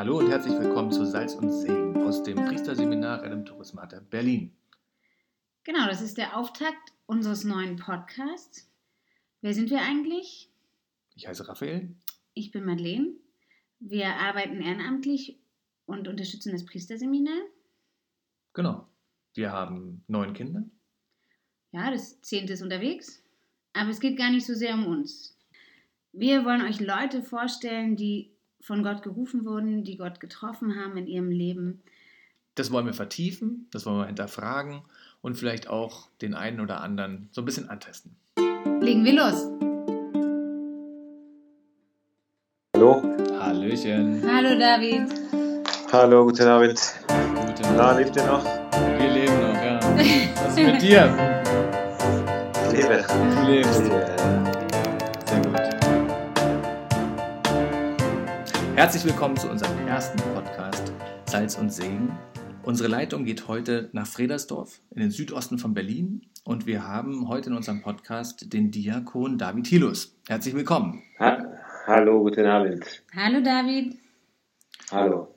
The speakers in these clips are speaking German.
Hallo und herzlich willkommen zu Salz und Segen aus dem Priesterseminar Redemptoris Mater Berlin. Genau, das ist der Auftakt unseres neuen Podcasts. Wer sind wir eigentlich? Ich heiße Raphael. Ich bin Madeleine. Wir arbeiten ehrenamtlich und unterstützen das Priesterseminar. Genau. Wir haben neun Kinder. Ja, das zehnte ist unterwegs. Aber es geht gar nicht so sehr um uns. Wir wollen euch Leute vorstellen, die von Gott gerufen wurden, die Gott getroffen haben in ihrem Leben. Das wollen wir vertiefen, das wollen wir hinterfragen und vielleicht auch den einen oder anderen so ein bisschen antesten. Legen wir los. Hallo. Hallöchen. Hallo David. Hallo, guten Abend. Guten Na, lebt ihr noch? Wir leben noch, ja. Was ist mit dir? Ich lebe. Du lebst. Ja. Sehr Herzlich willkommen zu unserem ersten Podcast Salz und Segen. Unsere Leitung geht heute nach Fredersdorf in den Südosten von Berlin und wir haben heute in unserem Podcast den Diakon David Hilus. Herzlich willkommen. Ha Hallo, guten Abend. Hallo David. Hallo.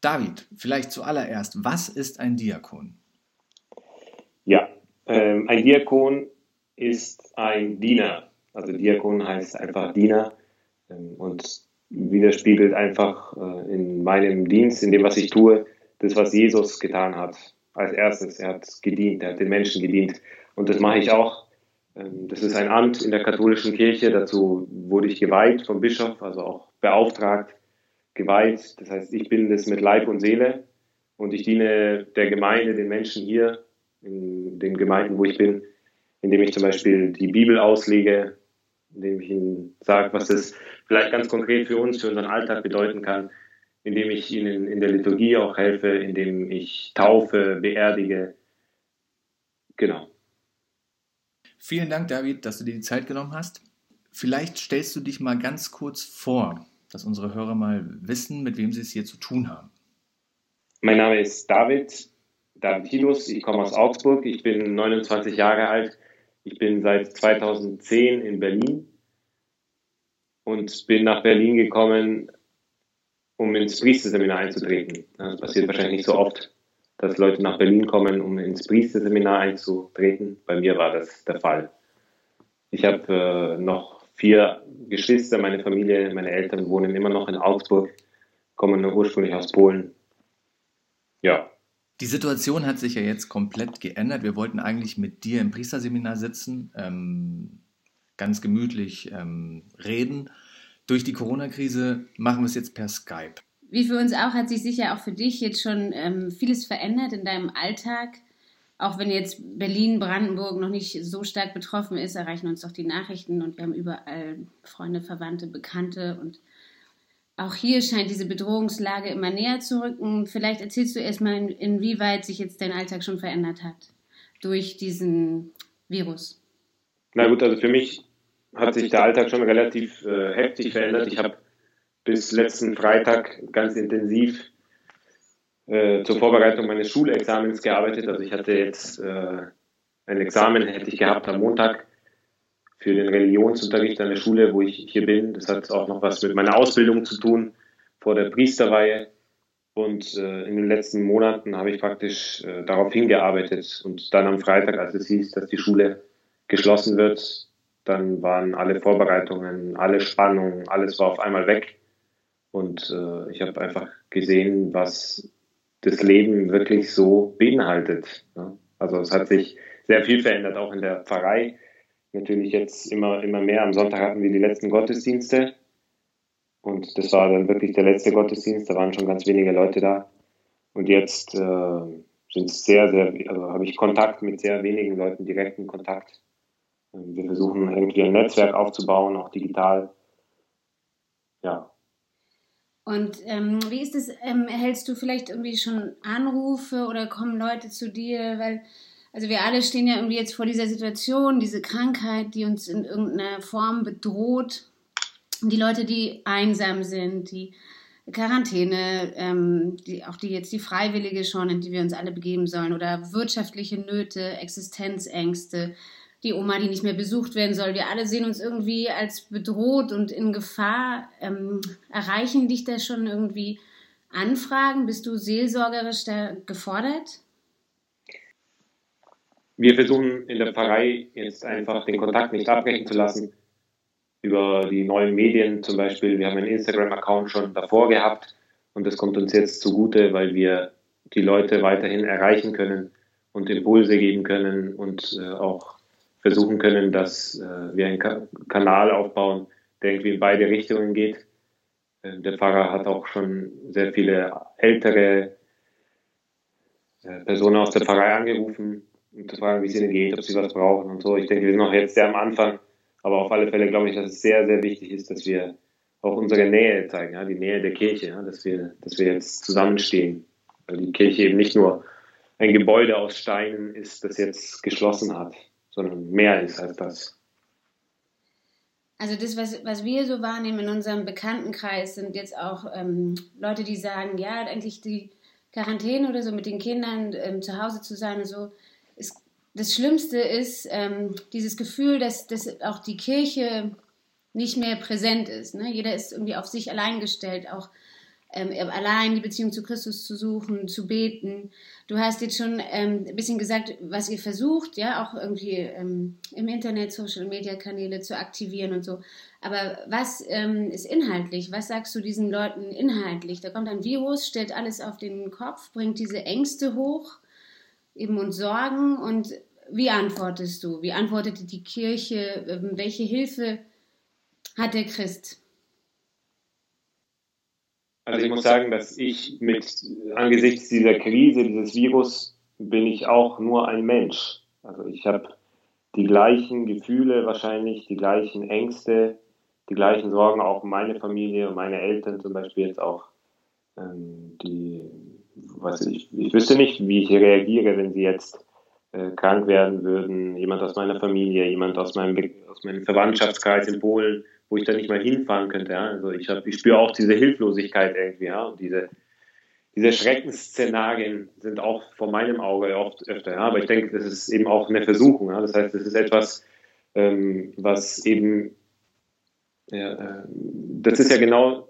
David, vielleicht zuallererst, was ist ein Diakon? Ja, ähm, ein Diakon ist ein Diener. Also Diakon heißt einfach Diener ähm, und widerspiegelt einfach äh, in meinem Dienst, in dem, was ich tue, das, was Jesus getan hat. Als erstes, er hat gedient, er hat den Menschen gedient. Und das mache ich auch. Ähm, das ist ein Amt in der katholischen Kirche. Dazu wurde ich geweiht vom Bischof, also auch beauftragt, geweiht. Das heißt, ich bin das mit Leib und Seele und ich diene der Gemeinde, den Menschen hier, in den Gemeinden, wo ich bin, indem ich zum Beispiel die Bibel auslege, indem ich ihnen sage, was das vielleicht ganz konkret für uns, für unseren Alltag bedeuten kann, indem ich ihnen in der Liturgie auch helfe, indem ich taufe, beerdige. Genau. Vielen Dank, David, dass du dir die Zeit genommen hast. Vielleicht stellst du dich mal ganz kurz vor, dass unsere Hörer mal wissen, mit wem sie es hier zu tun haben. Mein Name ist David, David Hilus, ich komme aus Augsburg, ich bin 29 Jahre alt, ich bin seit 2010 in Berlin und bin nach Berlin gekommen, um ins Priesterseminar einzutreten. Das passiert wahrscheinlich nicht so oft, dass Leute nach Berlin kommen, um ins Priesterseminar einzutreten. Bei mir war das der Fall. Ich habe äh, noch vier Geschwister, meine Familie, meine Eltern wohnen immer noch in Augsburg, kommen ursprünglich aus Polen. Ja, Die Situation hat sich ja jetzt komplett geändert. Wir wollten eigentlich mit dir im Priesterseminar sitzen, ähm, ganz gemütlich ähm, reden. Durch die Corona-Krise machen wir es jetzt per Skype. Wie für uns auch hat sich sicher auch für dich jetzt schon ähm, vieles verändert in deinem Alltag. Auch wenn jetzt Berlin, Brandenburg noch nicht so stark betroffen ist, erreichen uns doch die Nachrichten und wir haben überall Freunde, Verwandte, Bekannte und auch hier scheint diese Bedrohungslage immer näher zu rücken. Vielleicht erzählst du erstmal, in, inwieweit sich jetzt dein Alltag schon verändert hat durch diesen Virus. Na gut, also für mich hat sich der Alltag schon relativ äh, heftig verändert. Ich habe bis letzten Freitag ganz intensiv äh, zur Vorbereitung meines Schulexamens gearbeitet. Also ich hatte jetzt äh, ein Examen, hätte ich gehabt am Montag für den Religionsunterricht an der Schule, wo ich hier bin. Das hat auch noch was mit meiner Ausbildung zu tun vor der Priesterweihe. Und äh, in den letzten Monaten habe ich praktisch äh, darauf hingearbeitet. Und dann am Freitag, als es hieß, dass die Schule geschlossen wird, dann waren alle Vorbereitungen, alle Spannungen, alles war auf einmal weg. Und äh, ich habe einfach gesehen, was das Leben wirklich so beinhaltet. Ja. Also es hat sich sehr viel verändert, auch in der Pfarrei. Natürlich jetzt immer, immer mehr. Am Sonntag hatten wir die letzten Gottesdienste. Und das war dann wirklich der letzte Gottesdienst. Da waren schon ganz wenige Leute da. Und jetzt äh, sind sehr, sehr, also habe ich Kontakt mit sehr wenigen Leuten, direkten Kontakt. Wir versuchen irgendwie ein Netzwerk aufzubauen, auch digital. Ja. Und ähm, wie ist es, ähm, erhältst du vielleicht irgendwie schon Anrufe oder kommen Leute zu dir? Weil, also wir alle stehen ja irgendwie jetzt vor dieser Situation, diese Krankheit, die uns in irgendeiner Form bedroht. Die Leute, die einsam sind, die Quarantäne, ähm, die, auch die jetzt die Freiwillige schon, in die wir uns alle begeben sollen, oder wirtschaftliche Nöte, Existenzängste, die Oma, die nicht mehr besucht werden soll. Wir alle sehen uns irgendwie als bedroht und in Gefahr. Ähm, erreichen dich da schon irgendwie Anfragen? Bist du seelsorgerisch da gefordert? Wir versuchen in der Pfarrei jetzt einfach den Kontakt nicht abbrechen zu lassen über die neuen Medien zum Beispiel. Wir haben einen Instagram-Account schon davor gehabt und das kommt uns jetzt zugute, weil wir die Leute weiterhin erreichen können und Impulse geben können und äh, auch versuchen können, dass äh, wir einen Ka Kanal aufbauen, der irgendwie in beide Richtungen geht. Äh, der Pfarrer hat auch schon sehr viele ältere äh, Personen aus der Pfarrei angerufen, um zu fragen, wie es ihnen geht, ob sie was brauchen und so. Ich denke, wir sind noch jetzt sehr am Anfang, aber auf alle Fälle glaube ich, dass es sehr, sehr wichtig ist, dass wir auch unsere Nähe zeigen, ja, die Nähe der Kirche, ja, dass, wir, dass wir jetzt zusammenstehen. Weil die Kirche eben nicht nur ein Gebäude aus Steinen ist, das jetzt geschlossen hat, sondern mehr ist als das. Also das, was, was wir so wahrnehmen in unserem Bekanntenkreis, sind jetzt auch ähm, Leute, die sagen, ja, eigentlich die Quarantäne oder so mit den Kindern ähm, zu Hause zu sein und so. Ist, das Schlimmste ist ähm, dieses Gefühl, dass, dass auch die Kirche nicht mehr präsent ist. Ne? Jeder ist irgendwie auf sich allein gestellt, auch ähm, allein die Beziehung zu Christus zu suchen, zu beten. Du hast jetzt schon ähm, ein bisschen gesagt, was ihr versucht, ja, auch irgendwie ähm, im Internet, Social Media Kanäle zu aktivieren und so. Aber was ähm, ist inhaltlich? Was sagst du diesen Leuten inhaltlich? Da kommt ein Virus, stellt alles auf den Kopf, bringt diese Ängste hoch, eben und Sorgen. Und wie antwortest du? Wie antwortet die Kirche? Ähm, welche Hilfe hat der Christ? Also ich muss sagen, dass ich mit angesichts dieser Krise, dieses Virus, bin ich auch nur ein Mensch. Also ich habe die gleichen Gefühle wahrscheinlich, die gleichen Ängste, die gleichen Sorgen, auch meine Familie und meine Eltern zum Beispiel jetzt auch. Ähm, die, was ich, ich wüsste nicht, wie ich reagiere, wenn sie jetzt äh, krank werden würden. Jemand aus meiner Familie, jemand aus meinem, aus meinem Verwandtschaftskreis in Polen wo ich dann nicht mal hinfahren könnte. Ja? Also ich, ich spüre auch diese Hilflosigkeit irgendwie. Ja? Und diese, diese Schreckensszenarien sind auch vor meinem Auge oft öfter. Ja? Aber ich denke, das ist eben auch eine Versuchung. Ja? Das heißt, das ist etwas, ähm, was eben, ja, äh, das ist ja genau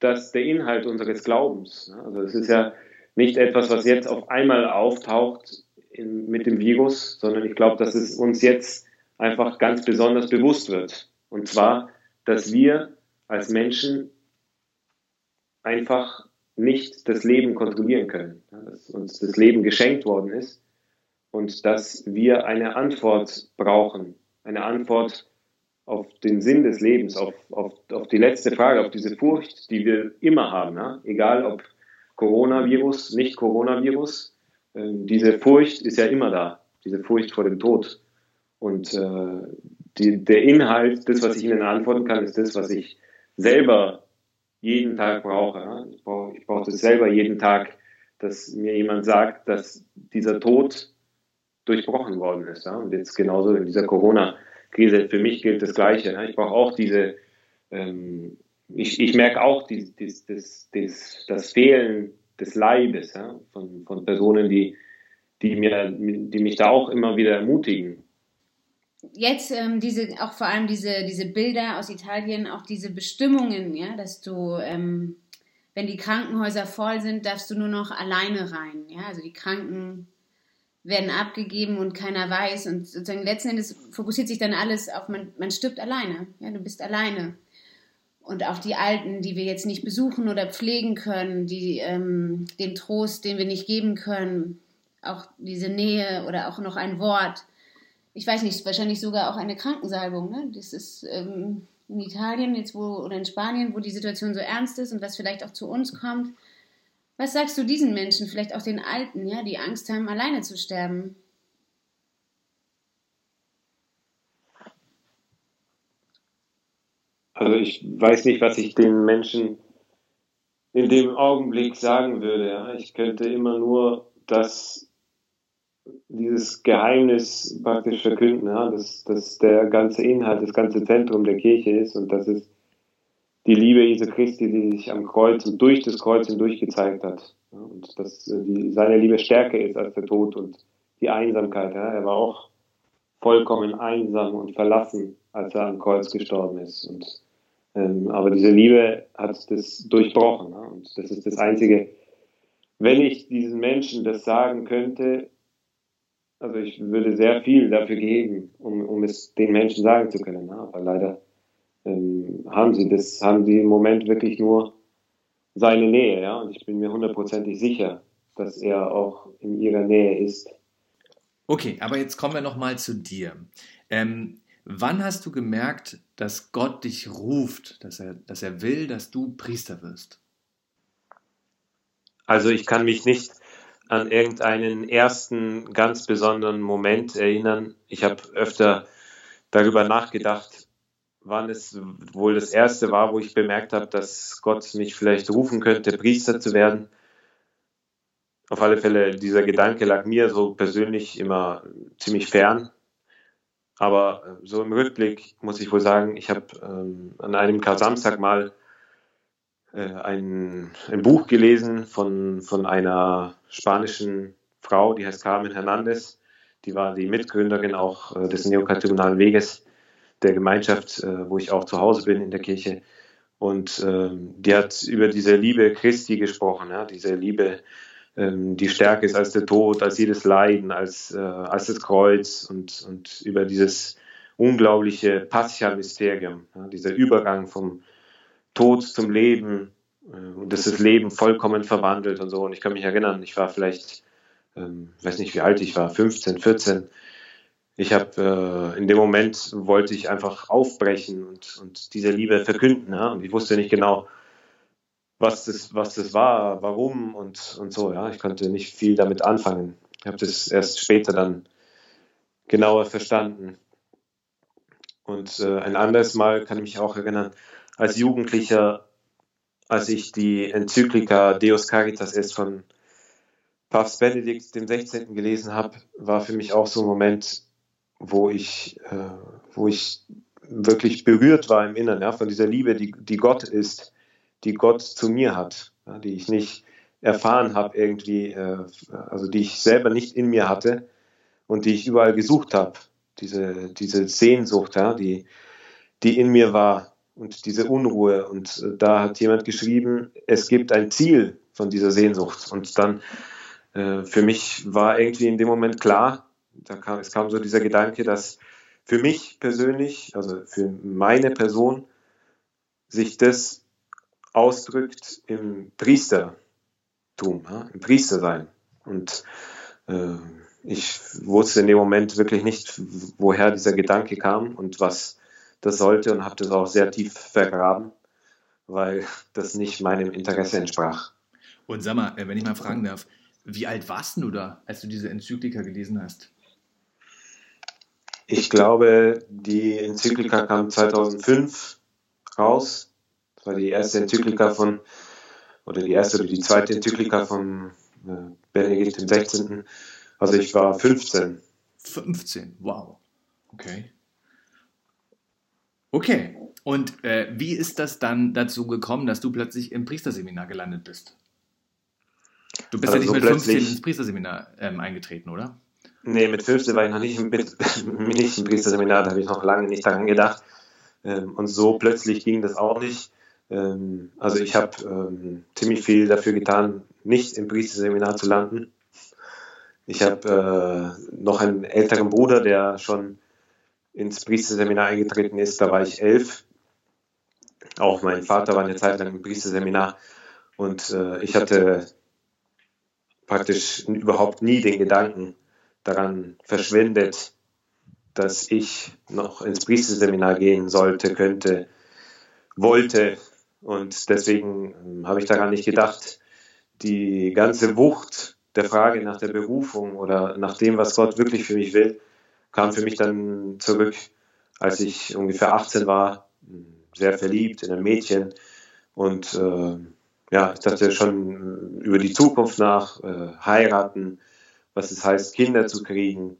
das, der Inhalt unseres Glaubens. Ja? Also es ist ja nicht etwas, was jetzt auf einmal auftaucht in, mit dem Virus, sondern ich glaube, dass es uns jetzt einfach ganz besonders bewusst wird. Und zwar, dass wir als Menschen einfach nicht das Leben kontrollieren können, dass uns das Leben geschenkt worden ist und dass wir eine Antwort brauchen, eine Antwort auf den Sinn des Lebens, auf, auf, auf die letzte Frage, auf diese Furcht, die wir immer haben, ja? egal ob Coronavirus, nicht Coronavirus, äh, diese Furcht ist ja immer da, diese Furcht vor dem Tod. Und äh, die, der Inhalt, das, was ich Ihnen antworten kann, ist das, was ich selber jeden Tag brauche. Ich brauche, ich brauche das selber jeden Tag, dass mir jemand sagt, dass dieser Tod durchbrochen worden ist. Und jetzt genauso in dieser Corona-Krise, für mich gilt das Gleiche. Ich brauche auch diese, ähm, ich, ich merke auch die, die, das, das, das Fehlen des Leibes von, von Personen, die, die, mir, die mich da auch immer wieder ermutigen jetzt ähm, diese, auch vor allem diese, diese Bilder aus Italien, auch diese Bestimmungen, ja, dass du, ähm, wenn die Krankenhäuser voll sind, darfst du nur noch alleine rein, ja, also die Kranken werden abgegeben und keiner weiß und sozusagen letzten Endes fokussiert sich dann alles auf, man, man stirbt alleine, ja, du bist alleine. Und auch die Alten, die wir jetzt nicht besuchen oder pflegen können, die, ähm, den Trost, den wir nicht geben können, auch diese Nähe oder auch noch ein Wort, ich weiß nicht, wahrscheinlich sogar auch eine Krankensalbung. Ne? Das ist ähm, in Italien jetzt wo, oder in Spanien, wo die Situation so ernst ist und was vielleicht auch zu uns kommt. Was sagst du diesen Menschen, vielleicht auch den Alten, ja, die Angst haben, alleine zu sterben? Also ich weiß nicht, was ich den Menschen in dem Augenblick sagen würde. Ich könnte immer nur das dieses Geheimnis praktisch verkünden, ja, dass, dass der ganze Inhalt, das ganze Zentrum der Kirche ist und das ist die Liebe Jesu Christi, die sich am Kreuz und durch das Kreuz hindurch gezeigt hat. Ja, und dass die, seine Liebe stärker ist als der Tod und die Einsamkeit. Ja. Er war auch vollkommen einsam und verlassen, als er am Kreuz gestorben ist. Und Ähm, aber diese Liebe hat das durchbrochen. Ne? Und das ist das Einzige, wenn ich diesen Menschen das sagen könnte, also ich würde sehr viel dafür geben, um, um es den Menschen sagen zu können. Ne? Aber leider ähm, haben sie das, haben sie im Moment wirklich nur seine Nähe, ja. Und ich bin mir hundertprozentig sicher, dass er auch in ihrer Nähe ist. Okay, aber jetzt kommen wir nochmal zu dir. Ähm, wann hast du gemerkt, dass Gott dich ruft, dass er, dass er will, dass du Priester wirst? Also ich kann mich nicht an irgendeinen ersten ganz besonderen Moment erinnern. Ich habe öfter darüber nachgedacht, wann es wohl das erste war, wo ich bemerkt habe, dass Gott mich vielleicht rufen könnte, Priester zu werden auf alle Fälle, dieser Gedanke lag mir so persönlich immer ziemlich fern. Aber äh, so im Rückblick muss ich wohl sagen, ich habe ähm, an einem Kar-Samstag mal äh, ein, ein Buch gelesen von, von einer spanischen Frau, die heißt Carmen Hernandez. Die war die Mitgründerin auch äh, des neokatechumenalen Weges, der Gemeinschaft, äh, wo ich auch zu Hause bin in der Kirche. Und ähm, die hat über diese Liebe Christi gesprochen, ja, diese Liebe ähm, die stärker ist als der Tod, als jedes Leiden, als, äh, als das Kreuz und, und über dieses unglaubliche Pascha-Mysterium, ja, dieser Übergang vom Tod zum Leben äh, und dass das Leben vollkommen verwandelt und so. Und ich kann mich erinnern, ich war vielleicht, ähm, weiß nicht wie alt ich war, 15, 14. Ich habe äh, in dem Moment wollte ich einfach aufbrechen und, und diese Liebe verkünden. Ja? Und ich wusste nicht genau, was das, was das war, warum und, und so. Ja, ich konnte nicht viel damit anfangen. Ich habe das erst später dann genauer verstanden. Und äh, ein anderes Mal kann ich mich auch erinnern, als Jugendlicher, als ich die Enzyklika Deus Caritas Est von Papst Benedikt dem 16. gelesen habe, war für mich auch so ein Moment, wo ich, äh, wo ich wirklich berührt war im Inneren, ja, von dieser Liebe, die, die Gott ist die Gott zu mir hat, ja, die ich nicht erfahren habe irgendwie, äh, also die ich selber nicht in mir hatte und die ich überall gesucht habe. Diese, diese Sehnsucht, ja, die, die in mir war und diese Unruhe. Und äh, da hat jemand geschrieben, es gibt ein Ziel von dieser Sehnsucht. Und dann äh, für mich war irgendwie in dem Moment klar, da kam, es kam so dieser Gedanke, dass für mich persönlich, also für meine Person, sich das ausdrückt im Priestertum, ja, im Priestersein. Und äh, ich wusste in dem Moment wirklich nicht, woher dieser Gedanke kam und was das sollte und habe das auch sehr tief vergraben, weil das nicht meinem Interesse entsprach. Und sag mal, äh, wenn ich mal fragen darf, wie alt warst du da, als du diese Enzyklika gelesen hast? Ich glaube, die Enzyklika kam 2005 raus das war die erste Enzyklika von, oder die erste oder die zweite Enzyklika von äh, Benedikt XVI. Also ich war 15. 15, wow. Okay. Okay. Und äh, wie ist das dann dazu gekommen, dass du plötzlich im Priesterseminar gelandet bist? Du bist also ja nicht mit 15 ins Priesterseminar ähm, eingetreten, oder? Nee, mit 15 war ich noch nicht, mit, nicht im Priesterseminar, da habe ich noch lange nicht daran gedacht. Ähm, und so plötzlich ging das auch nicht. Ähm, also ich habe ähm, ziemlich viel dafür getan, nicht im Priesterseminar zu landen. Ich habe äh, noch einen älteren Bruder, der schon ins Priesterseminar eingetreten ist. Da war ich elf. Auch mein Vater war eine Zeit lang im Priesterseminar. Und äh, ich hatte praktisch überhaupt nie den Gedanken daran verschwendet, dass ich noch ins Priesterseminar gehen sollte, könnte, wollte. Und deswegen ähm, habe ich daran nicht gedacht. Die ganze Wucht der Frage nach der Berufung oder nach dem, was Gott wirklich für mich will, kam für mich dann zurück, als ich ungefähr 18 war, sehr verliebt in ein Mädchen und äh, ja, ich dachte schon über die Zukunft nach, äh, heiraten, was es heißt, Kinder zu kriegen.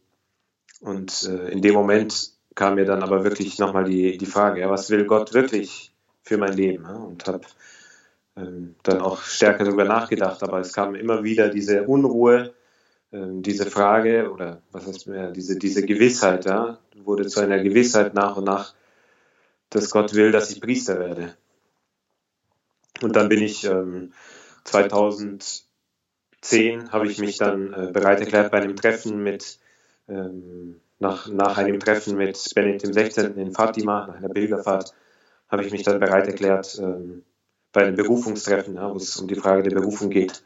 Und äh, in dem Moment kam mir dann aber wirklich nochmal die, die Frage, ja, was will Gott wirklich für mein Leben ja, und habe ähm, dann auch stärker darüber nachgedacht. Aber es kam immer wieder diese Unruhe, diese Frage oder was heißt mehr, diese, diese Gewissheit, ja, wurde zu einer Gewissheit nach und nach, dass Gott will, dass ich Priester werde. Und dann bin ich ähm, 2010 habe ich mich dann äh, bereit erklärt bei einem Treffen mit ähm, nach, nach einem Treffen mit Benedikt XVI. in Fatima, nach einer Pilgerfahrt, habe ich mich dann bereit erklärt, ähm, bei einem Berufungstreffen, ja, wo es um die Frage der Berufung geht,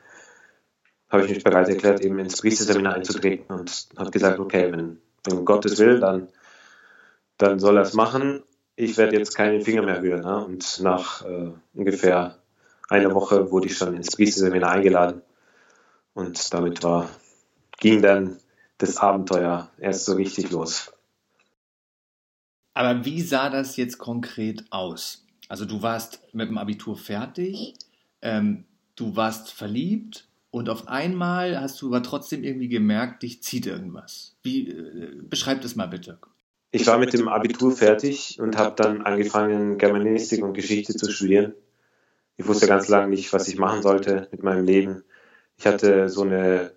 habe ich mich bereit erklärt, eben ins Priesterseminar einzutreten und habe gesagt, okay, wenn, wenn Gott es will, dann, dann soll er es machen. Ich werde jetzt keinen Finger mehr rühren. Ja. Und nach äh, ungefähr einer Woche wurde ich schon ins Priesterseminar eingeladen. Und damit war, ging dann das Abenteuer erst so richtig los. Aber wie sah das jetzt konkret aus? Also du warst mit dem Abitur fertig, ähm, du warst verliebt und auf einmal hast du aber trotzdem irgendwie gemerkt, dich zieht irgendwas. Wie äh, beschreib das mal bitte. Ich war mit dem Abitur fertig und habe dann angefangen, Germanistik und Geschichte zu studieren. Ich wusste ganz lange nicht, was ich machen sollte mit meinem Leben. Ich hatte so eine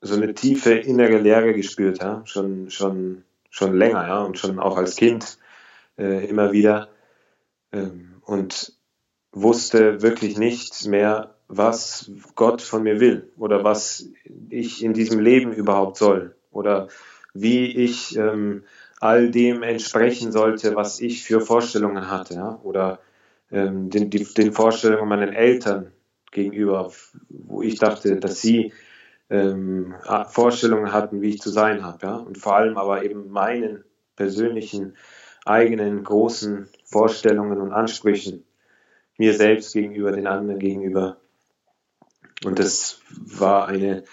so eine tiefe innere Leere gespürt, ja, schon schon schon länger, ja, und schon auch als Kind äh, immer wieder ähm, und wusste wirklich nicht mehr, was Gott von mir will oder was ich in diesem Leben überhaupt soll oder wie ich ähm, all dem entsprechen sollte, was ich für Vorstellungen hatte ja? oder ähm, den, die, den Vorstellungen meiner Eltern gegenüber, wo ich dachte, dass sie ähm, Vorstellungen hatten, wie ich zu sein habe. Ja? Und vor allem aber eben meinen persönlichen, eigenen, großen Vorstellungen und Ansprüchen mir selbst gegenüber, den anderen gegenüber. Und das war eine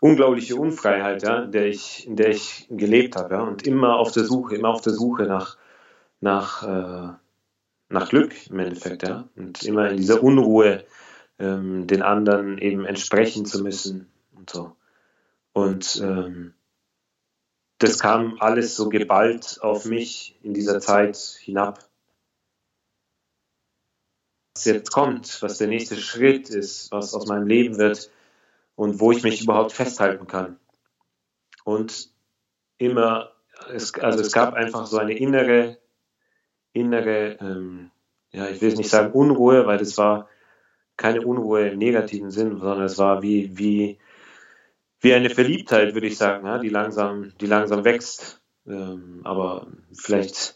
unglaubliche Unfreiheit, ja, in, der ich, in der ich gelebt habe. Ja, und immer auf der Suche, immer auf der Suche nach, nach, äh, nach Glück im Endeffekt. Ja, und immer in dieser Unruhe, ähm, den anderen eben entsprechen zu müssen und so. Und ähm, das kam alles so geballt auf mich in dieser Zeit hinab jetzt kommt, was der nächste Schritt ist, was aus meinem Leben wird und wo ich mich überhaupt festhalten kann. Und immer, es, also es gab einfach so eine innere, innere, ähm, ja, ich will es nicht sagen Unruhe, weil das war keine Unruhe im negativen Sinn, sondern es war wie, wie, wie eine Verliebtheit, würde ich sagen, ja, die langsam, die langsam wächst. Ähm, aber vielleicht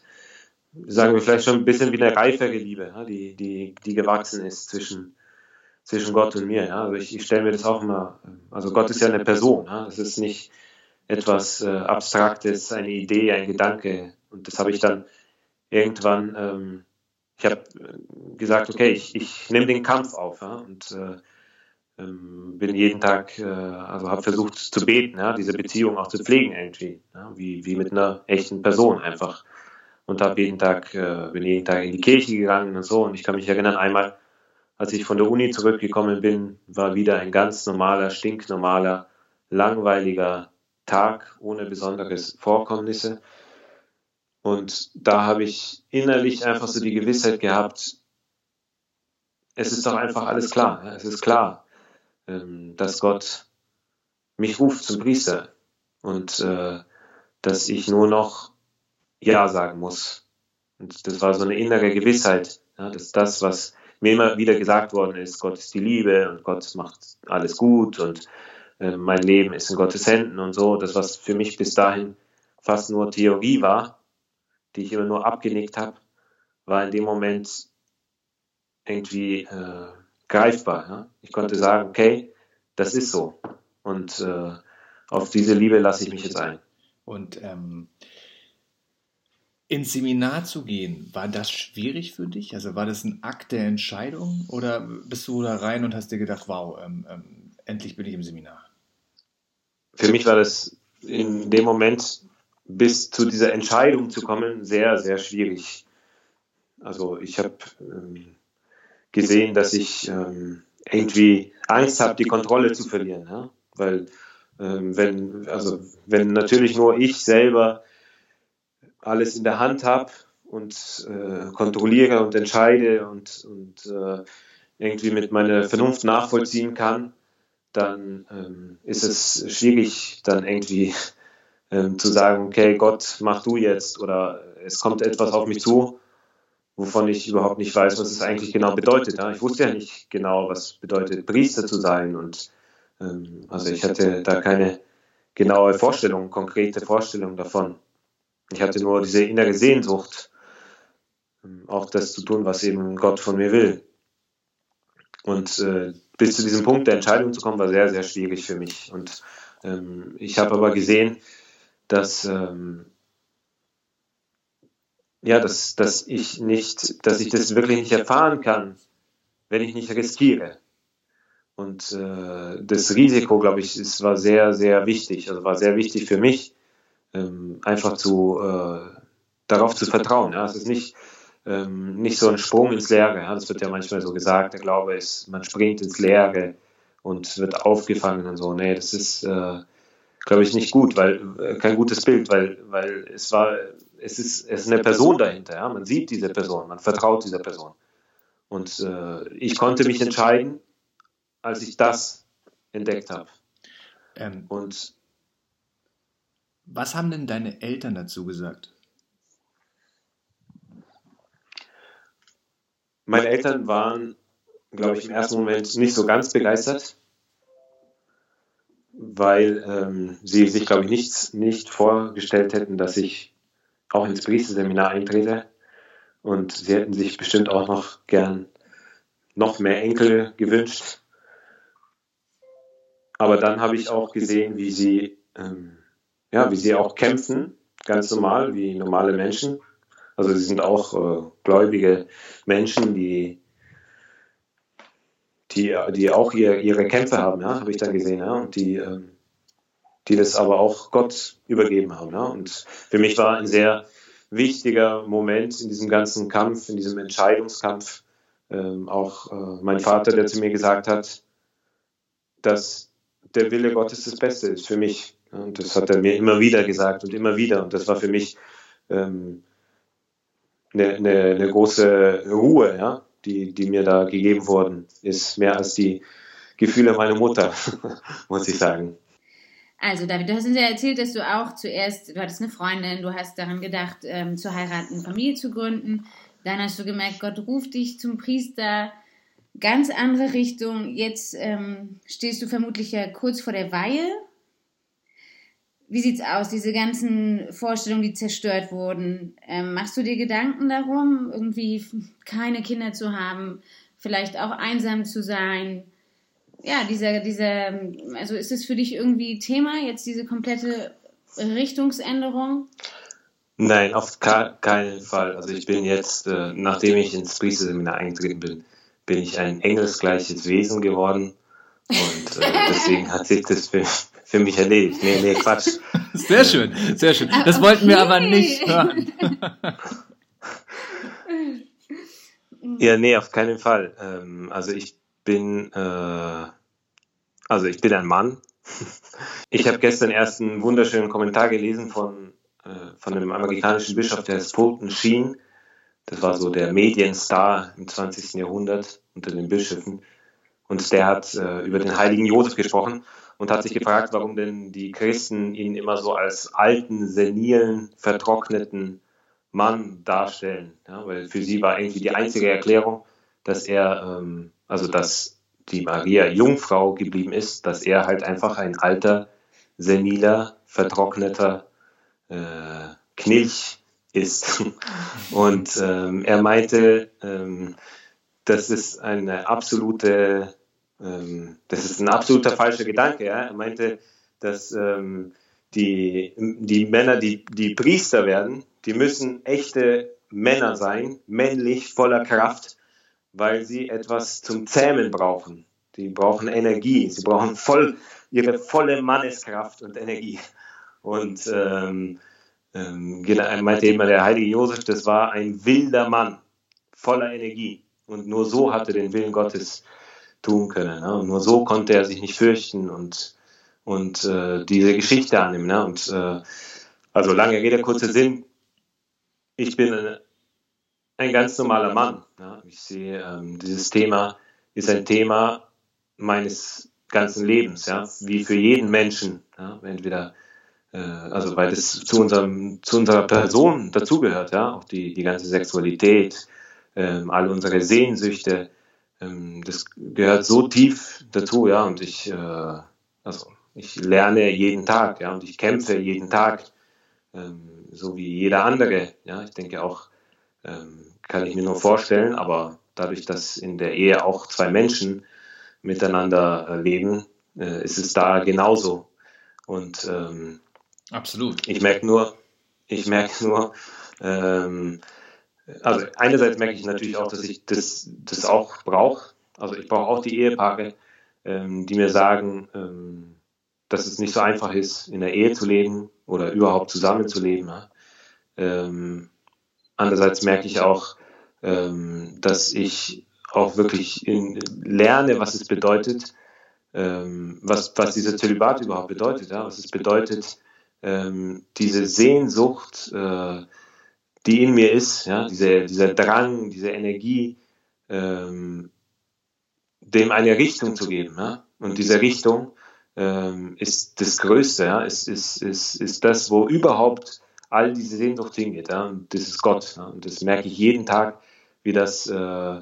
sagen wir vielleicht schon ein bisschen wie eine reifere Liebe, ja, die, die, die gewachsen ist zwischen, zwischen Gott und mir. Ja. Also ich, ich stelle mir das auch immer, also Gott ist ja eine Person, ja. es ist nicht etwas äh, Abstraktes, eine Idee, ein Gedanke. Und das habe ich dann irgendwann, ähm, ich habe gesagt, okay, ich, ich nehme den Kampf auf ja, und äh, ähm, bin jeden Tag, äh, also habe versucht zu beten, ja, diese Beziehung auch zu pflegen irgendwie, ja, wie, wie mit einer echten Person einfach und habe jeden Tag, äh, bin jeden Tag in die Kirche gegangen und so. Und ich kann mich erinnern, einmal, als ich von der Uni zurückgekommen bin, war wieder ein ganz normaler, stinknormaler, langweiliger Tag ohne besonderes Vorkommnisse. Und da habe ich innerlich einfach so die Gewissheit gehabt, es ist doch einfach alles klar. Es ist klar, ähm, dass Gott mich ruft zum Priester und äh, dass ich nur noch ja sagen muss. Und das war so eine innere Gewissheit, ja, dass das, was mir immer wieder gesagt worden ist, Gott ist die Liebe und Gott macht alles gut und äh, mein Leben ist in Gottes Händen und so, das, was für mich bis dahin fast nur Theorie war, die ich immer nur abgenickt habe, war in dem Moment irgendwie äh, greifbar. Ja? Ich konnte sagen, okay, das ist so. Und äh, auf diese Liebe lasse ich mich jetzt ein. Und ähm, ins Seminar zu gehen, war das schwierig für dich? Also war das ein Akt der Entscheidung oder bist du da rein und hast dir gedacht, wow, ähm, ähm, endlich bin ich im Seminar? Für mich war das in dem Moment bis zu dieser Entscheidung zu kommen sehr, sehr schwierig. Also ich habe ähm, gesehen, dass ich ähm, irgendwie Angst habe, die Kontrolle zu verlieren, ja? weil ähm, wenn also wenn natürlich nur ich selber alles in der Hand habe und äh, kontrolliere und entscheide und, und äh, irgendwie mit meiner Vernunft nachvollziehen kann, dann ähm, ist es schwierig, dann irgendwie ähm, zu sagen, okay, Gott, mach du jetzt oder es kommt etwas auf mich zu, wovon ich überhaupt nicht weiß, was es eigentlich genau bedeutet. Ja. Ich wusste ja nicht genau, was bedeutet, Priester zu sein. Und ähm, also ich hatte da keine genaue Vorstellung, konkrete Vorstellung davon. Ich hatte nur diese innere Sehnsucht, ähm, auch das zu tun, was eben Gott von mir will. Und äh, bis zu diesem Punkt der Entscheidung zu kommen, war sehr, sehr schwierig für mich. Und ähm, ich habe aber gesehen, dass ähm, ja, dass, dass ich nicht, dass ich das wirklich nicht erfahren kann, wenn ich nicht riskiere. Und äh, das Risiko, glaube ich, ist, war sehr, sehr wichtig. Also war sehr wichtig für mich, ähm, einfach zu äh, darauf zu vertrauen. Ja. Es ist nicht, ähm, nicht so ein Sprung ins Leere. Ja. Das wird ja manchmal so gesagt. Der Glaube ist, man springt ins Leere und wird aufgefangen und so. Nee, das ist, äh, glaube ich, nicht gut, weil äh, kein gutes Bild, weil, weil es war es ist, es ist eine Person dahinter. Ja? Man sieht diese Person, man vertraut dieser Person. Und äh, ich konnte mich entscheiden, als ich das entdeckt habe. Ähm, Und was haben denn deine Eltern dazu gesagt? Meine Eltern waren, glaube ich, im ersten Moment nicht so ganz begeistert, weil ähm, sie sich, glaube ich, nicht, nicht vorgestellt hätten, dass ich auch ins Priesterseminar eintrete. Und sie hätten sich bestimmt auch noch gern noch mehr Enkel gewünscht. Aber dann habe ich auch gesehen, wie sie, ähm, ja, wie sie auch kämpfen, ganz normal, wie normale Menschen. Also sie sind auch äh, gläubige Menschen, die, die, die auch ihr, ihre Kämpfe haben, ja, habe ich dann gesehen, ja, und die, ähm, die das aber auch Gott übergeben haben. Ja? Und für mich war ein sehr wichtiger Moment in diesem ganzen Kampf, in diesem Entscheidungskampf, ähm, auch äh, mein Vater, der zu mir gesagt hat, dass der Wille Gottes das Beste ist für mich. Und das hat er mir immer wieder gesagt und immer wieder. Und das war für mich ähm, eine, eine, eine, große Ruhe, ja, die, die mir da gegeben worden ist, mehr als die Gefühle meiner Mutter, muss ich sagen. Also, David, du hast uns ja erzählt, dass du auch zuerst, du hattest eine Freundin, du hast daran gedacht, ähm, zu heiraten, Familie zu gründen. Dann hast du gemerkt, Gott ruft dich zum Priester. Ganz andere Richtung. Jetzt ähm, stehst du vermutlich ja kurz vor der Weihe. Wie sieht's aus, diese ganzen Vorstellungen, die zerstört wurden? Ähm, machst du dir Gedanken darum, irgendwie keine Kinder zu haben, vielleicht auch einsam zu sein? ja, dieser, dieser, also ist es für dich irgendwie Thema, jetzt diese komplette Richtungsänderung? Nein, auf keinen Fall. Also ich bin jetzt, äh, nachdem ich ins Priesterseminar eingetreten bin, bin ich ein engelsgleiches Wesen geworden. Und äh, deswegen hat sich das für, für mich erledigt. Nee, nee, Quatsch. Sehr schön, sehr schön. Das okay. wollten wir aber nicht hören. ja, nee, auf keinen Fall. Ähm, also ich bin, äh, also ich bin ein Mann. Ich habe gestern erst einen wunderschönen Kommentar gelesen von, äh, von einem amerikanischen Bischof, der ist Fulton Sheen. Das war so der Medienstar im 20. Jahrhundert unter den Bischöfen. Und der hat äh, über den heiligen Josef gesprochen und hat sich gefragt, warum denn die Christen ihn immer so als alten, senilen, vertrockneten Mann darstellen. Ja, weil für sie war irgendwie die einzige Erklärung, dass er, ähm, also dass die Maria Jungfrau geblieben ist, dass er halt einfach ein alter, seniler, vertrockneter äh, Knilch ist. Und ähm, er meinte, ähm, das ist eine absolute, ähm, das ist ein absoluter falscher Gedanke. Ja? Er meinte, dass ähm, die, die Männer, die, die Priester werden, die müssen echte Männer sein, männlich, voller Kraft, weil sie etwas zum Zähmen brauchen. Sie brauchen Energie, sie brauchen voll, ihre volle Manneskraft und Energie. Und ähm, ähm, meinte immer der heilige Josef, das war ein wilder Mann, voller Energie. Und nur so hatte den Willen Gottes tun können. Ne? Und nur so konnte er sich nicht fürchten und, und äh, diese Geschichte annehmen. Ne? Und äh, also lange Rede, kurzer Sinn. Ich bin ein ganz normaler Mann. Ja. Ich sehe, ähm, dieses Thema ist ein Thema meines ganzen Lebens, ja, wie für jeden Menschen. Ja. Entweder äh, also weil das zu unserem, zu unserer Person dazugehört, ja, auch die, die ganze Sexualität, ähm, all unsere Sehnsüchte, ähm, das gehört so tief dazu, ja, und ich, äh, also ich lerne jeden Tag, ja, und ich kämpfe jeden Tag, ähm, so wie jeder andere, ja, ich denke auch, ähm, kann ich mir nur vorstellen, aber dadurch, dass in der Ehe auch zwei Menschen miteinander äh, leben, äh, ist es da genauso. Und ähm, absolut. Ich merke nur, ich merke nur, ähm, also einerseits merke ich natürlich auch, dass ich das, das auch brauche. Also ich brauche auch die Ehepaare, ähm, die mir sagen, ähm, dass es nicht so einfach ist, in der Ehe zu leben oder überhaupt zusammenzuleben. Ja. Ähm, andererseits merke ich auch, ähm, dass ich auch wirklich in, lerne, was es bedeutet, ähm, was, was dieser Zölibat überhaupt bedeutet, ja, was es bedeutet, ähm, diese Sehnsucht, äh, die in mir ist, ja, diese, dieser Drang, diese Energie, ähm, dem eine Richtung zu geben. Ja? Und diese Richtung ähm, ist das Größte, ja? ist, ist, ist, ist das, wo überhaupt all diese Sehnsucht hingeht. Ja? Und das ist Gott. Ja? Und das merke ich jeden Tag, wie das, äh,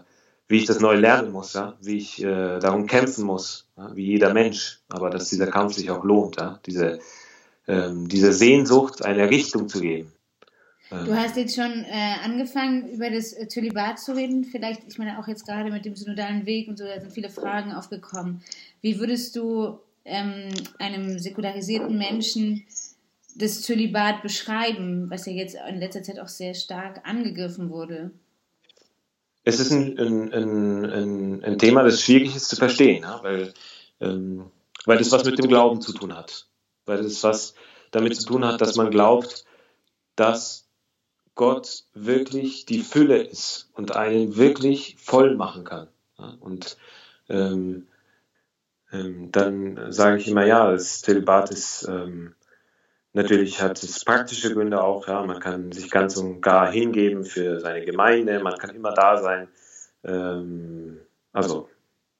wie ich das neu lernen muss, ja? wie ich äh, darum kämpfen muss, ja? wie jeder Mensch. Aber dass dieser Kampf sich auch lohnt, ja? diese, ähm, diese Sehnsucht eine Richtung zu geben. Du hast jetzt schon äh, angefangen, über das äh, Zölibat zu reden. Vielleicht, ich meine, auch jetzt gerade mit dem synodalen Weg und so, da sind viele Fragen aufgekommen. Wie würdest du ähm, einem säkularisierten Menschen das Zölibat beschreiben, was ja jetzt in letzter Zeit auch sehr stark angegriffen wurde? Es ist ein, ein, ein, ein Thema, das schwierig ist zu verstehen, ja? weil, ähm, weil das was mit dem Glauben zu tun hat. Weil das was damit zu tun hat, dass man glaubt, dass Gott wirklich die Fülle ist und einen wirklich voll machen kann. Und ähm, ähm, dann sage ich immer, ja, das Zölibat ist ähm, natürlich hat es praktische Gründe auch, ja, man kann sich ganz und gar hingeben für seine Gemeinde, man kann immer da sein. Ähm, also,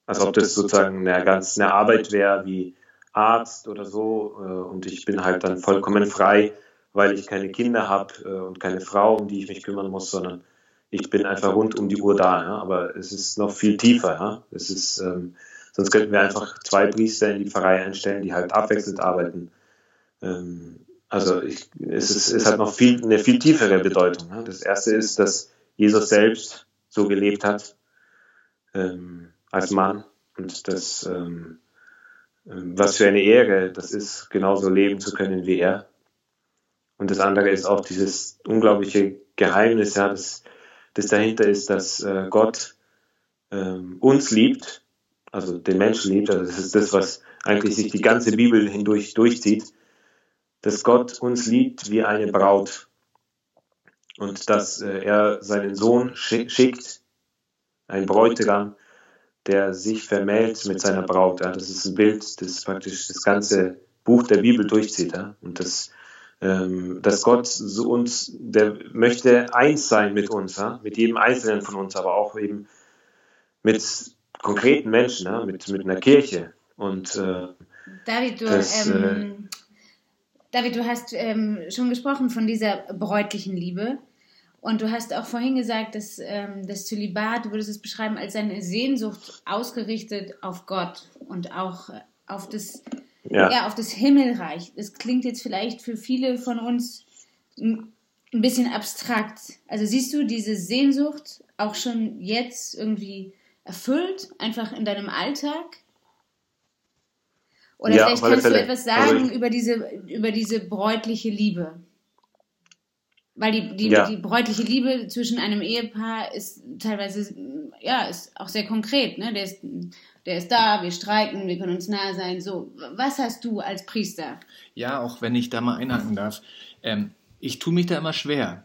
als ob das sozusagen eine ganz eine Arbeit wäre wie Arzt oder so, äh, und ich bin halt dann vollkommen frei weil ich keine Kinder habe äh, und keine Frau, um die ich mich kümmern muss, sondern ich bin einfach rund um die Uhr da. Ja? Aber es ist noch viel tiefer. Ja? Es ist, ähm, sonst könnten wir einfach zwei Priester in die Pfarrei einstellen, die halt abwechselnd arbeiten. Ähm, also ich, es, ist, es hat noch viel, eine viel tiefere Bedeutung. Ja? Das erste ist, dass Jesus selbst so gelebt hat ähm, als Mann und das, ähm, ähm, was für eine Ehre das ist, genauso leben zu können wie er. Und das andere ist auch dieses unglaubliche Geheimnis, ja, das, das dahinter ist, dass äh, Gott ähm, uns liebt, also den Menschen liebt. Also das ist das, was eigentlich sich die ganze Bibel hindurch durchzieht, dass Gott uns liebt wie eine Braut und dass äh, er seinen Sohn schickt, ein Bräutigam, der sich vermählt mit seiner Braut. Ja. Das ist ein Bild, das praktisch das ganze Buch der Bibel durchzieht. Ja. Und das dass Gott so uns, der möchte eins sein mit uns, ja? mit jedem Einzelnen von uns, aber auch eben mit konkreten Menschen, ja? mit, mit einer Kirche. Und äh, David, du, das, ähm, äh, David, du hast ähm, schon gesprochen von dieser bräutlichen Liebe. Und du hast auch vorhin gesagt, dass ähm, das Zölibat, du würdest es beschreiben als eine Sehnsucht ausgerichtet auf Gott und auch auf das ja. ja, auf das Himmelreich. Das klingt jetzt vielleicht für viele von uns ein bisschen abstrakt. Also siehst du diese Sehnsucht auch schon jetzt irgendwie erfüllt, einfach in deinem Alltag? Oder ja, vielleicht kannst du etwas sagen also über, diese, über diese bräutliche Liebe. Weil die, die, ja. die bräutliche Liebe zwischen einem Ehepaar ist teilweise, ja, ist auch sehr konkret. Ne? Der, ist, der ist da, wir streiken, wir können uns nah sein. So, was hast du als Priester? Ja, auch wenn ich da mal einhaken darf. Ähm, ich tue mich da immer schwer.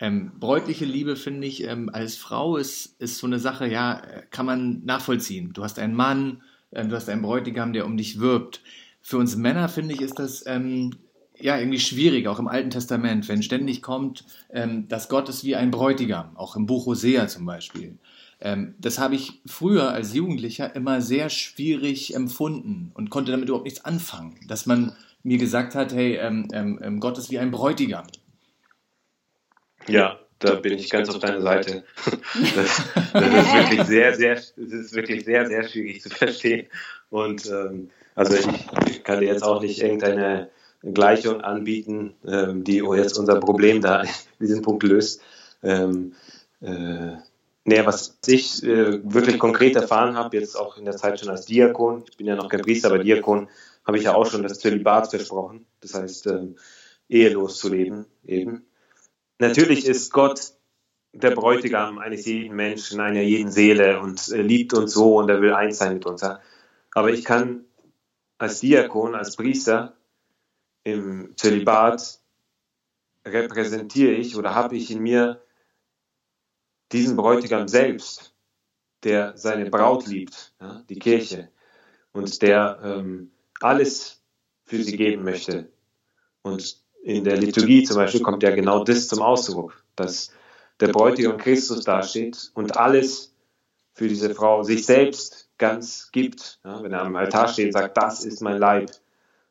Ähm, bräutliche Liebe, finde ich, ähm, als Frau ist, ist so eine Sache, ja, kann man nachvollziehen. Du hast einen Mann, ähm, du hast einen Bräutigam, der um dich wirbt. Für uns Männer, finde ich, ist das ähm, ja, irgendwie schwierig, auch im Alten Testament, wenn ständig kommt, ähm, dass Gott ist wie ein Bräutigam, auch im Buch Hosea zum Beispiel. Ähm, das habe ich früher als Jugendlicher immer sehr schwierig empfunden und konnte damit überhaupt nichts anfangen, dass man mir gesagt hat, hey, ähm, ähm, ähm, Gott ist wie ein Bräutigam. Ja, da bin ich ganz auf deiner Seite. Das, das, ist wirklich sehr, sehr, das ist wirklich sehr, sehr schwierig zu verstehen. Und ähm, also ich kann dir jetzt auch nicht irgendeine Gleichung anbieten, ähm, die jetzt unser Problem da in diesem Punkt löst. Ähm, äh, nee, was ich äh, wirklich konkret erfahren habe, jetzt auch in der Zeit schon als Diakon, ich bin ja noch kein Priester, aber Diakon, habe ich ja auch schon das Zölibat versprochen, das heißt, ähm, ehelos zu leben eben. Natürlich ist Gott der Bräutigam eines jeden Menschen, einer jeden Seele und äh, liebt uns so und er will eins sein mit uns. Ja? Aber ich kann als Diakon, als Priester im Zölibat repräsentiere ich oder habe ich in mir diesen Bräutigam selbst, der seine Braut liebt, ja, die Kirche, und der ähm, alles für sie geben möchte. Und in der Liturgie zum Beispiel kommt ja genau das zum Ausdruck, dass der Bräutigam Christus dasteht und alles für diese Frau sich selbst ganz gibt. Ja, wenn er am Altar steht und sagt, das ist mein Leib.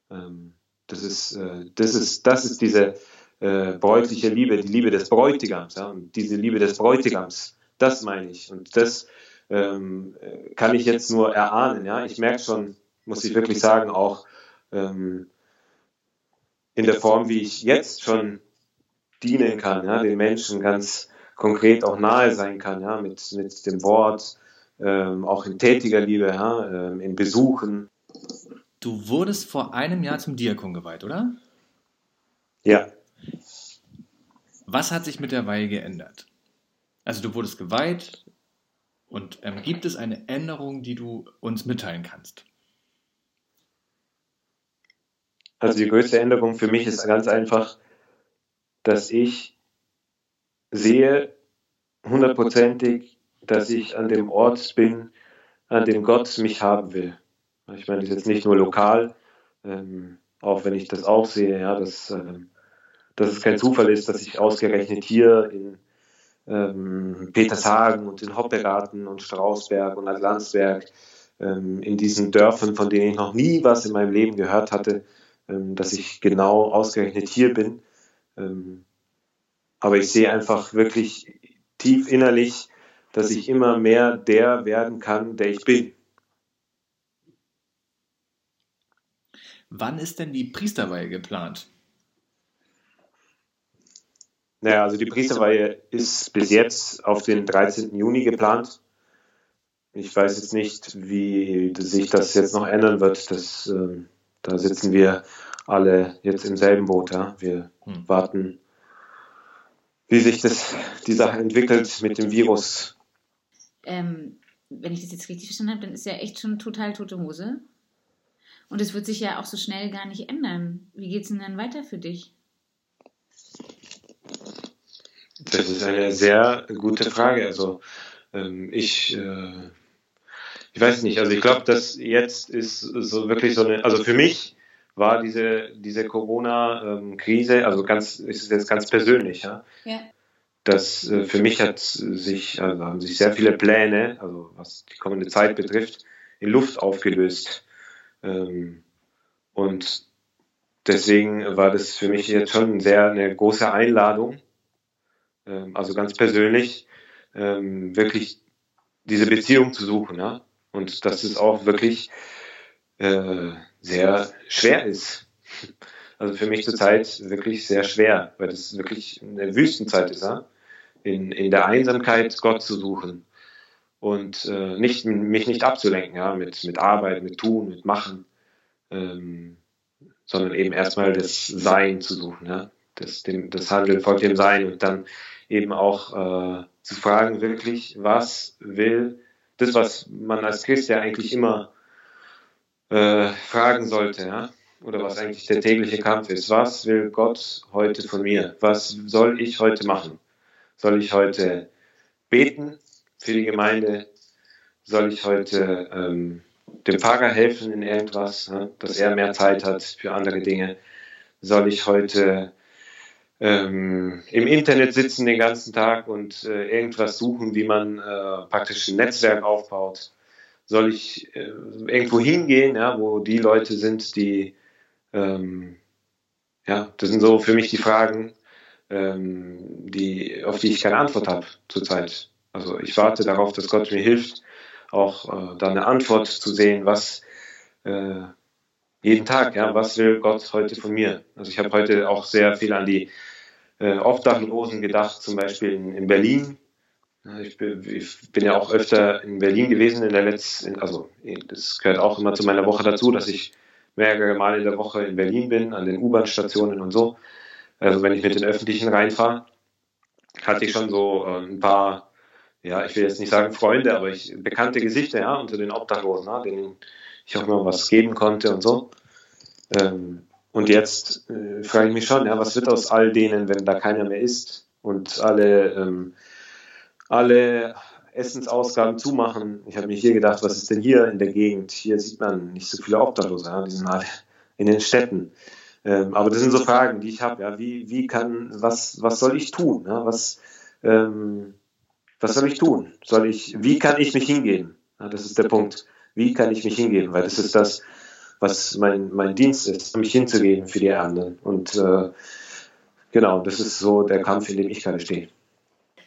Ähm, das, ist, äh, das, ist, das ist diese äh, bräutliche Liebe, die Liebe des Bräutigams. Ja, und diese Liebe des Bräutigams, das meine ich. Und das ähm, kann ich jetzt nur erahnen. Ja? Ich merke schon, muss ich wirklich sagen, auch ähm, in der Form, wie ich jetzt schon dienen kann, ja, den Menschen ganz konkret auch nahe sein kann, ja, mit, mit dem Wort, ähm, auch in tätiger Liebe, ja, ähm, in Besuchen. Du wurdest vor einem Jahr zum Diakon geweiht, oder? Ja. Was hat sich mit der Weihe geändert? Also du wurdest geweiht und ähm, gibt es eine Änderung, die du uns mitteilen kannst? Also die größte Änderung für mich ist ganz einfach, dass ich sehe hundertprozentig, dass ich an dem Ort bin, an dem Gott mich haben will. Ich meine, das ist jetzt nicht nur lokal, ähm, auch wenn ich das auch sehe, ja, dass, ähm, dass es kein Zufall ist, dass ich ausgerechnet hier in ähm, Petershagen und in Hoppegarten und Strausberg und Atlantsberg ähm, in diesen Dörfern, von denen ich noch nie was in meinem Leben gehört hatte, ähm, dass ich genau ausgerechnet hier bin. Ähm, aber ich sehe einfach wirklich tief innerlich, dass ich immer mehr der werden kann, der ich bin. Wann ist denn die Priesterweihe geplant? Naja, also die Priesterweihe ist bis jetzt auf den 13. Juni geplant. Ich weiß jetzt nicht, wie sich das jetzt noch ändern wird. Das, äh, da sitzen wir alle jetzt im selben Boot. Ja? Wir hm. warten, wie sich das, die Sache entwickelt mit dem Virus. Ähm, wenn ich das jetzt richtig verstanden habe, dann ist ja echt schon total tote Hose. Und es wird sich ja auch so schnell gar nicht ändern. Wie geht es denn dann weiter für dich? Das ist eine sehr gute Frage. Also ähm, ich, äh, ich weiß nicht, also ich glaube, dass jetzt ist so wirklich so eine, also für mich war diese, diese Corona-Krise, also ganz, ist jetzt ganz persönlich, ja. ja. Das äh, für mich hat sich, also haben sich sehr viele Pläne, also was die kommende Zeit betrifft, in Luft aufgelöst. Ähm, und deswegen war das für mich jetzt schon sehr eine große Einladung, ähm, also ganz persönlich, ähm, wirklich diese Beziehung zu suchen. Ja? Und dass es auch wirklich äh, sehr schwer ist. Also für mich zurzeit wirklich sehr schwer, weil das wirklich eine Wüstenzeit ist, ja? in, in der Einsamkeit Gott zu suchen und äh, nicht, mich nicht abzulenken ja? mit, mit Arbeit, mit Tun, mit Machen, ähm, sondern eben erstmal das Sein zu suchen. Ja? Das, dem, das Handeln folgt dem Sein und dann eben auch äh, zu fragen, wirklich, was will das, was man als Christ ja eigentlich immer äh, fragen sollte, ja? oder was eigentlich der tägliche Kampf ist. Was will Gott heute von mir? Was soll ich heute machen? Soll ich heute beten für die Gemeinde? Soll ich heute ähm, dem Pfarrer helfen in irgendwas, ja? dass er mehr Zeit hat für andere Dinge? Soll ich heute ähm, im Internet sitzen den ganzen Tag und äh, irgendwas suchen, wie man äh, praktisch ein Netzwerk aufbaut? Soll ich äh, irgendwo hingehen, ja, wo die Leute sind, die ähm, ja, das sind so für mich die Fragen, ähm, die, auf die ich keine Antwort habe zurzeit. Also ich warte darauf, dass Gott mir hilft, auch äh, da eine Antwort zu sehen, was äh, jeden Tag, ja, was will Gott heute von mir? Also ich habe heute auch sehr viel an die äh, Obdachlosen gedacht, zum Beispiel in, in Berlin. Ich bin, ich bin, ja auch öfter in Berlin gewesen in der letzten, also das gehört auch immer zu meiner Woche dazu, dass ich mehrere Mal in der Woche in Berlin bin, an den U-Bahn-Stationen und so. Also wenn ich mit den Öffentlichen reinfahre, hatte ich schon so äh, ein paar, ja, ich will jetzt nicht sagen Freunde, aber ich, bekannte Gesichter, ja, unter den Obdachlosen, ja, denen ich auch immer was geben konnte und so. Ähm, und jetzt äh, frage ich mich schon, ja, was wird aus all denen, wenn da keiner mehr ist und alle, ähm, alle Essensausgaben zumachen? Ich habe mir hier gedacht, was ist denn hier in der Gegend? Hier sieht man nicht so viele Obdachlose, ja, die sind alle in den Städten. Ähm, aber das sind so Fragen, die ich habe. Ja, wie, wie kann, was, was soll ich tun? Ja, was, ähm, was soll ich tun? Soll ich, wie kann ich mich hingeben? Ja, das ist der Punkt. Wie kann ich mich hingeben? Weil das ist das, was mein, mein Dienst ist, mich hinzugeben für die anderen. Und äh, genau, das ist so der Kampf, in dem ich gerade stehe.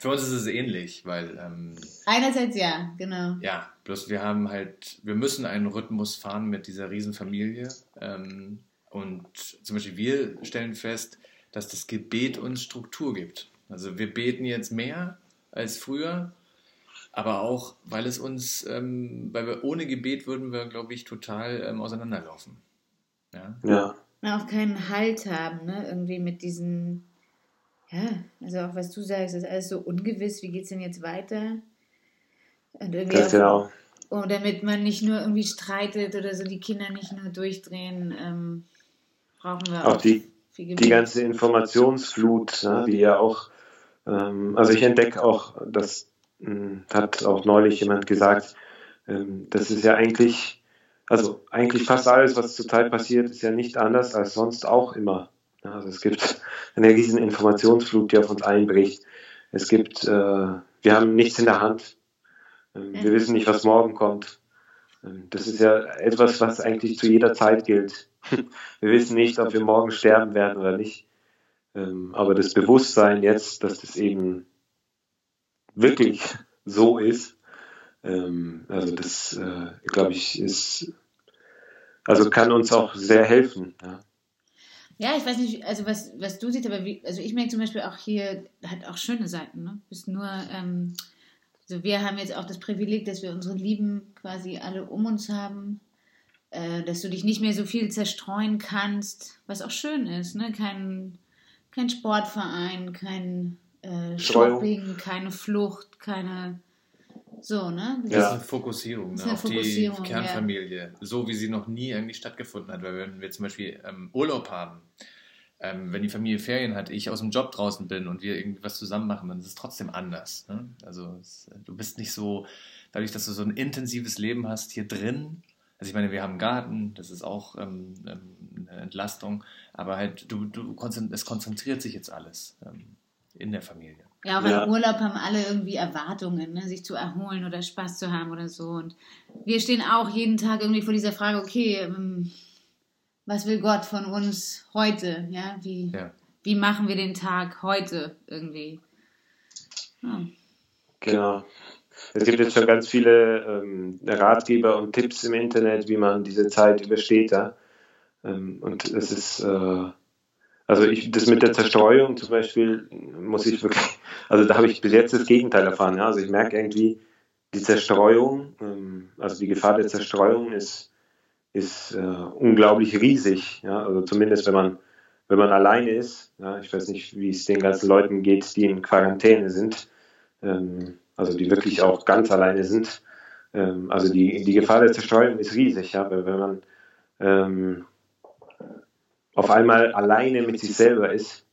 Für uns ist es ähnlich, weil. Ähm, Einerseits ja, genau. Ja, bloß wir haben halt, wir müssen einen Rhythmus fahren mit dieser Riesenfamilie. Ähm, und zum Beispiel wir stellen fest, dass das Gebet uns Struktur gibt. Also wir beten jetzt mehr als früher, aber auch, weil es uns, ähm, weil wir ohne Gebet würden wir, glaube ich, total ähm, auseinanderlaufen. Ja. ja. Na, auch keinen Halt haben, ne? Irgendwie mit diesen, ja, also auch was du sagst, ist alles so ungewiss, wie geht es denn jetzt weiter? Und irgendwie Ganz genau. Und damit man nicht nur irgendwie streitet oder so die Kinder nicht nur durchdrehen, ähm, brauchen wir auch, auch die, die ganze Informationsflut, ne, die ja auch, ähm, also ich entdecke auch, das mh, hm, hat auch neulich jemand gesagt, ähm, das ist ja eigentlich, also eigentlich fast alles, was zurzeit passiert, ist ja nicht anders als sonst auch immer. Also es gibt eine riesen Informationsflut, die auf uns einbricht. Es gibt, äh, wir haben nichts in der Hand. Ähm, wir wissen nicht, was morgen kommt. Ähm, das ist ja etwas, was eigentlich zu jeder Zeit gilt. Wir wissen nicht, ob wir morgen sterben werden oder nicht. Ähm, aber das Bewusstsein jetzt, dass das eben wirklich so ist, ähm, also das, äh, glaube ich, ist, also kann uns auch sehr helfen. Ja. Ja, ich weiß nicht, also was, was du siehst, aber wie, also ich merke zum Beispiel auch hier, hat auch schöne Seiten, ne? Bist nur, ähm, also wir haben jetzt auch das Privileg, dass wir unsere Lieben quasi alle um uns haben, äh, dass du dich nicht mehr so viel zerstreuen kannst, was auch schön ist, ne? Kein, kein Sportverein, kein äh, Shopping, keine Flucht, keine so, ne? Das ja. ist eine Fokussierung, ne? eine auf Fokussierung, die Kernfamilie, ja. so wie sie noch nie eigentlich stattgefunden hat. Weil wenn wir zum Beispiel ähm, Urlaub haben, ähm, wenn die Familie Ferien hat, ich aus dem Job draußen bin und wir irgendwie was zusammen machen, dann ist es trotzdem anders. Ne? Also es, du bist nicht so, dadurch, dass du so ein intensives Leben hast hier drin, also ich meine, wir haben einen Garten, das ist auch ähm, ähm, eine Entlastung, aber halt, du, du es konzentriert sich jetzt alles ähm, in der Familie. Ja, auch ja. im Urlaub haben alle irgendwie Erwartungen, ne? sich zu erholen oder Spaß zu haben oder so. Und wir stehen auch jeden Tag irgendwie vor dieser Frage, okay, ähm, was will Gott von uns heute? Ja, wie, ja. wie machen wir den Tag heute irgendwie? Ja. Genau. Es gibt jetzt schon ganz viele ähm, Ratgeber und Tipps im Internet, wie man diese Zeit übersteht. Ja? Ähm, und es ist, äh, also ich, das mit der Zerstreuung zum Beispiel, muss ich wirklich, also da habe ich bis jetzt das Gegenteil erfahren. Ja? Also ich merke irgendwie, die Zerstreuung, ähm, also die Gefahr der Zerstreuung ist, ist äh, unglaublich riesig. Ja? Also zumindest wenn man, wenn man alleine ist. Ja? Ich weiß nicht, wie es den ganzen Leuten geht, die in Quarantäne sind. Ähm, also die wirklich auch ganz alleine sind. Ähm, also die, die Gefahr der Zerstreuung ist riesig, ja, weil wenn man ähm, auf einmal alleine mit sich selber ist.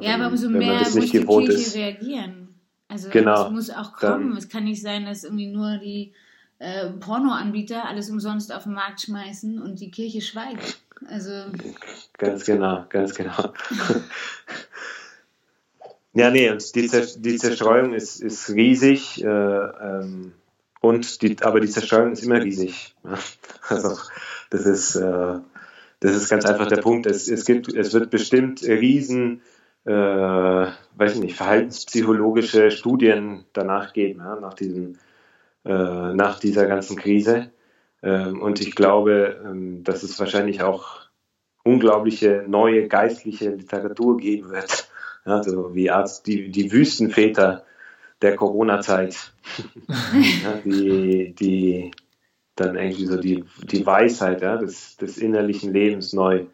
Ja, aber umso mehr muss die Kirche ist. reagieren. Also genau, es muss auch kommen. Dann, es kann nicht sein, dass irgendwie nur die äh, Pornoanbieter alles umsonst auf den Markt schmeißen und die Kirche schweigt. Also ganz genau, ganz genau. Ja, nee, und die, die Zerstreuung ist, ist riesig, äh, ähm, und die, aber die Zerstreuung ist immer riesig. Also das ist, äh, das ist ganz einfach der Punkt. Es, es, gibt, es wird bestimmt riesen, äh, weiß ich nicht, verhaltenspsychologische Studien danach geben, ja, nach, diesem, äh, nach dieser ganzen Krise. Ähm, und ich glaube, ähm, dass es wahrscheinlich auch unglaubliche neue geistliche Literatur geben wird. Ja, so wie Arzt, die, die Wüstenväter der Corona-Zeit, ja, die, die dann irgendwie so die, die Weisheit ja, des, des innerlichen Lebens neu,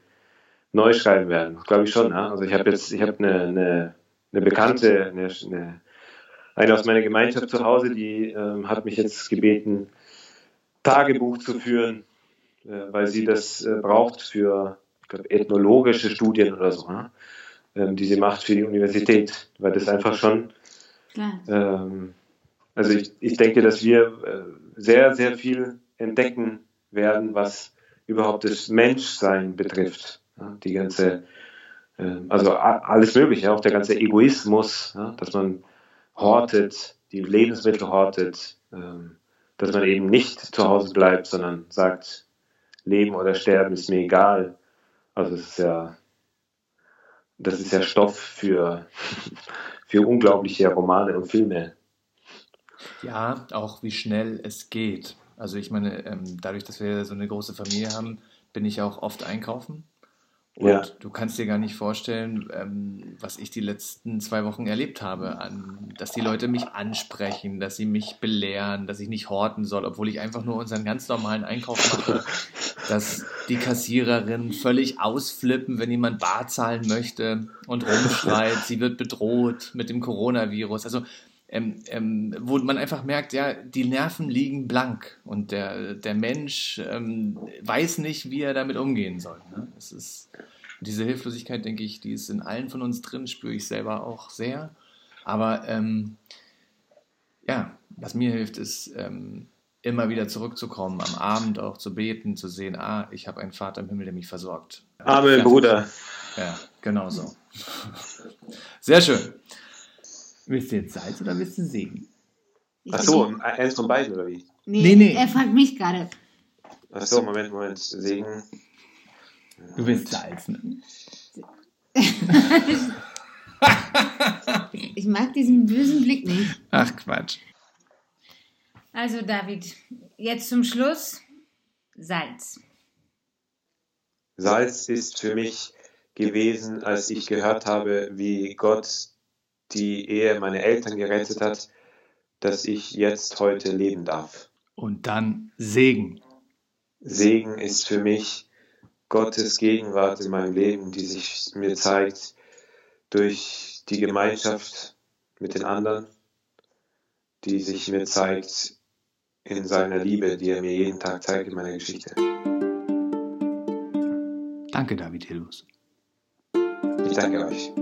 neu schreiben werden. Glaube ich schon. Ja? Also ich habe jetzt, ich habe eine, eine, eine Bekannte, eine, eine, eine aus meiner Gemeinschaft zu Hause, die ähm, hat mich jetzt gebeten, Tagebuch zu führen, äh, weil sie das äh, braucht für glaub, ethnologische Studien oder so, ne? ähm, die sie macht für die Universität, weil das einfach schon. Ähm, also ich, ich denke, dass wir äh, sehr, sehr viel entdecken werden, was überhaupt das Menschsein betrifft. Die ganze, äh, also alles Mögliche, auch der ganze Egoismus, dass man hortet, die Lebensmittel hortet, ähm, dass man eben nicht zu Hause bleibt, sondern sagt, Leben oder Sterben ist mir egal. Also es ist ja, das ist ja Stoff für, für unglaubliche Romane und Filme. Ja, auch wie schnell es geht. Also ich meine, ähm, dadurch, dass wir so eine große Familie haben, bin ich auch oft einkaufen. Und ja. du kannst dir gar nicht vorstellen, ähm, was ich die letzten zwei Wochen erlebt habe, an, dass die Leute mich ansprechen, dass sie mich belehren, dass ich nicht horten soll, obwohl ich einfach nur unseren ganz normalen Einkauf mache, dass die Kassiererin völlig ausflippen, wenn jemand bar zahlen möchte und rumschreit, sie wird bedroht mit dem Coronavirus. Also ähm, ähm, wo man einfach merkt, ja, die Nerven liegen blank und der, der Mensch ähm, weiß nicht, wie er damit umgehen soll. Ne? Es ist diese Hilflosigkeit, denke ich, die ist in allen von uns drin, spüre ich selber auch sehr. Aber ähm, ja, was mir hilft, ist ähm, immer wieder zurückzukommen, am Abend auch zu beten, zu sehen, ah, ich habe einen Vater im Himmel, der mich versorgt. Amen, Bruder. Ja, genau so. Sehr schön. Willst du jetzt Salz oder willst du Segen? Ach so, eins von beiden oder wie? Nee, nee, nee. er fragt mich gerade. Ach so, Moment, Moment. Segen. Du willst Salz, ne? ich mag diesen bösen Blick nicht. Ach Quatsch. Also David, jetzt zum Schluss Salz. Salz ist für mich gewesen, als ich gehört habe, wie Gott die Ehe meiner Eltern gerettet hat, dass ich jetzt heute leben darf. Und dann Segen. Segen ist für mich Gottes Gegenwart in meinem Leben, die sich mir zeigt durch die Gemeinschaft mit den anderen, die sich mir zeigt in seiner Liebe, die er mir jeden Tag zeigt in meiner Geschichte. Danke, David Hillus. Ich danke euch.